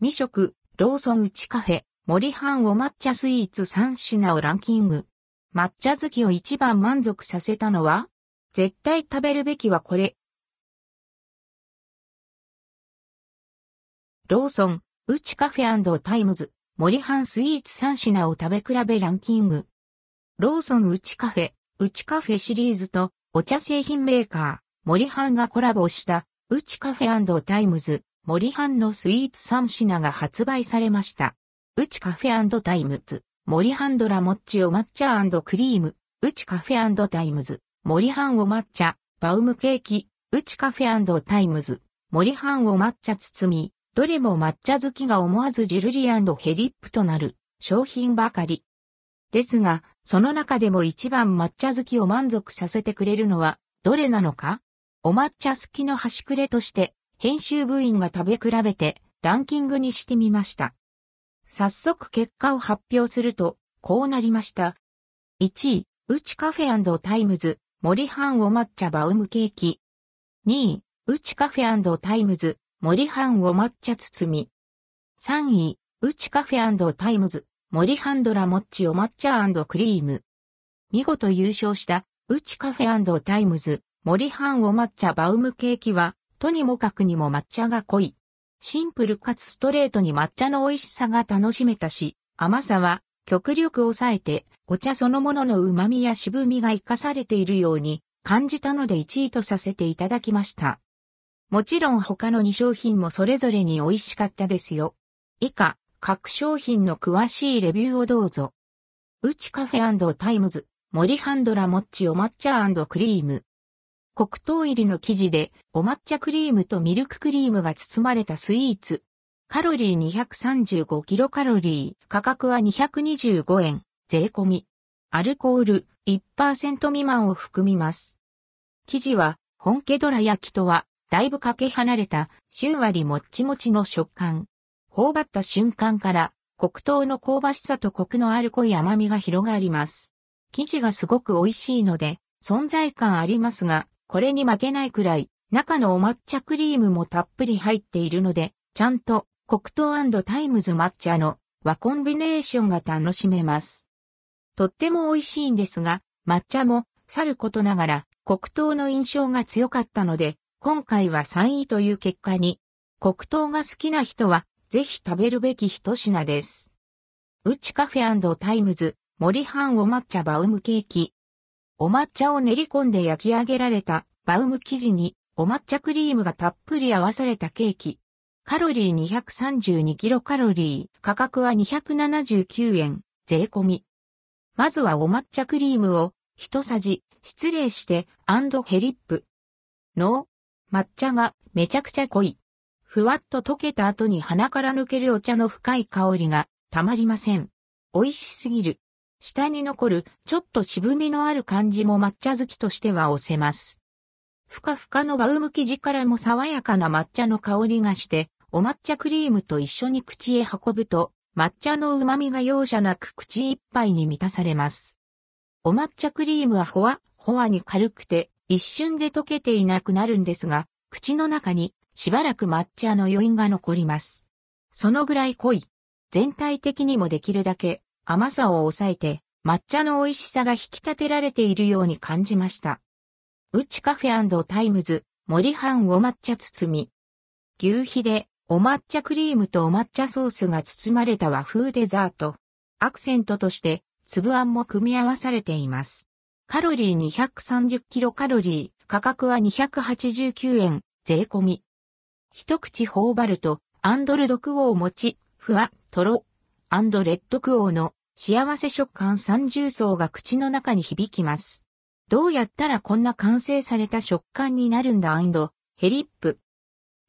実食、ローソン Uchi Cafe、森半お抹茶スイーツ3品をランキング。抹茶好きを一番満足させたのは絶対食べるべきはこれ。ローソン、 Uchi Cafe タイムズ、森半スイーツ3品を食べ比べランキング。ローソン内カフェ、内カフェシリーズとお茶製品メーカー、森半がコラボした内カフェタイムズ、森半のスイーツ3品が発売されました。 Uchi Cafe タイムズ、森半どらもっちお抹茶クリーム、内カフェタイムズ、森半お抹茶、バウムケーキ、内カフェタイムズ、森半お抹茶包み、どれも抹茶好きが思わずジュルリヘリップとなる。商品ばかり。ですが、その中でも一番抹茶好きを満足させてくれるのは、どれなのか？お抹茶好きの端くれとして、編集部員が食べ比べて、ランキングにしてみました。早速結果を発表すると、こうなりました。1位、 Uchi Cafe タイムズ、森半お抹茶バウムケーキ。2位、 Uchi Cafe タイムズ、森半お抹茶包み。3位、 Uchi Cafe タイムズ、森半どらもっちお抹茶クリーム。見事優勝した、うちカフェタイムズ、森半お抹茶バウムケーキは、とにもかくにも抹茶が濃い。シンプルかつストレートに抹茶の美味しさが楽しめたし、甘さは極力抑えて、お茶そのものの旨味や渋みが活かされているように感じたので1位とさせていただきました。もちろん他の2商品もそれぞれに美味しかったですよ。以下、各商品の詳しいレビューをどうぞ。Uchi Café times、森半どらもっちお抹茶クリーム。黒糖入りの生地でお抹茶クリームとミルククリームが包まれたスイーツ。カロリー235キロカロリー、価格は225円、税込み。アルコール1%未満を含みます。生地は本家ドラ焼きとはだいぶかけ離れた、ふんわりもっちもちの食感。頬張った瞬間から、黒糖の香ばしさとコクのある濃い甘みが広がります。生地がすごく美味しいので、存在感ありますが、これに負けないくらい、中のお抹茶クリームもたっぷり入っているので、ちゃんと黒糖 times 抹茶の和コンビネーションが楽しめます。とっても美味しいんですが、抹茶もさることながら黒糖の印象が強かったので、今回は3位という結果に、黒糖が好きな人は、ぜひ食べるべき一品です。 Uchi Café times、森半お抹茶バウムケーキ。お抹茶を練り込んで焼き上げられたバウム生地にお抹茶クリームがたっぷり合わされたケーキ。カロリー232キロカロリー、価格は279円、税込み。まずはお抹茶クリームを一さじ、失礼して、 and hellip。の抹茶がめちゃくちゃ濃い。ふわっと溶けた後に鼻から抜けるお茶の深い香りがたまりません。美味しすぎる。下に残るちょっと渋みのある感じも抹茶好きとしては押せます。ふかふかのバウム生地からも爽やかな抹茶の香りがして、お抹茶クリームと一緒に口へ運ぶと、抹茶の旨味が容赦なく口いっぱいに満たされます。お抹茶クリームはほわ、ほわに軽くて、一瞬で溶けていなくなるんですが、口の中にしばらく抹茶の余韻が残ります。そのぐらい濃い。全体的にもできるだけ甘さを抑えて抹茶の美味しさが引き立てられているように感じました。うちカフェタイムズ森半お抹茶包み。牛皮でお抹茶クリームとお抹茶ソースが包まれた和風デザート。アクセントとして粒あんも組み合わされています。カロリー230キロカロリー、価格は289円、税込み。一口頬張ると、 and ldquo もち、ふわ、とろ、 and rdquo の幸せ食感三重奏が口の中に響きます。どうやったらこんな完成された食感になるんだ？ and, hellip。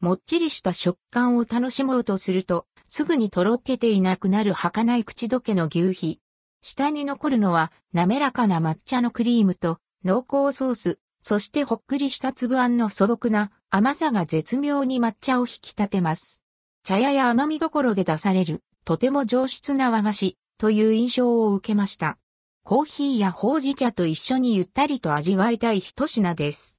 もっちりした食感を楽しもうとすると、すぐにとろけていなくなる儚い口どけの求肥。下に残るのは滑らかな抹茶のクリームと濃厚ソース、そしてほっくりした粒あんの素朴な甘さが絶妙に抹茶を引き立てます。茶屋や甘みどころで出されるとても上質な和菓子という印象を受けました。コーヒーやほうじ茶と一緒にゆったりと味わいたい一品です。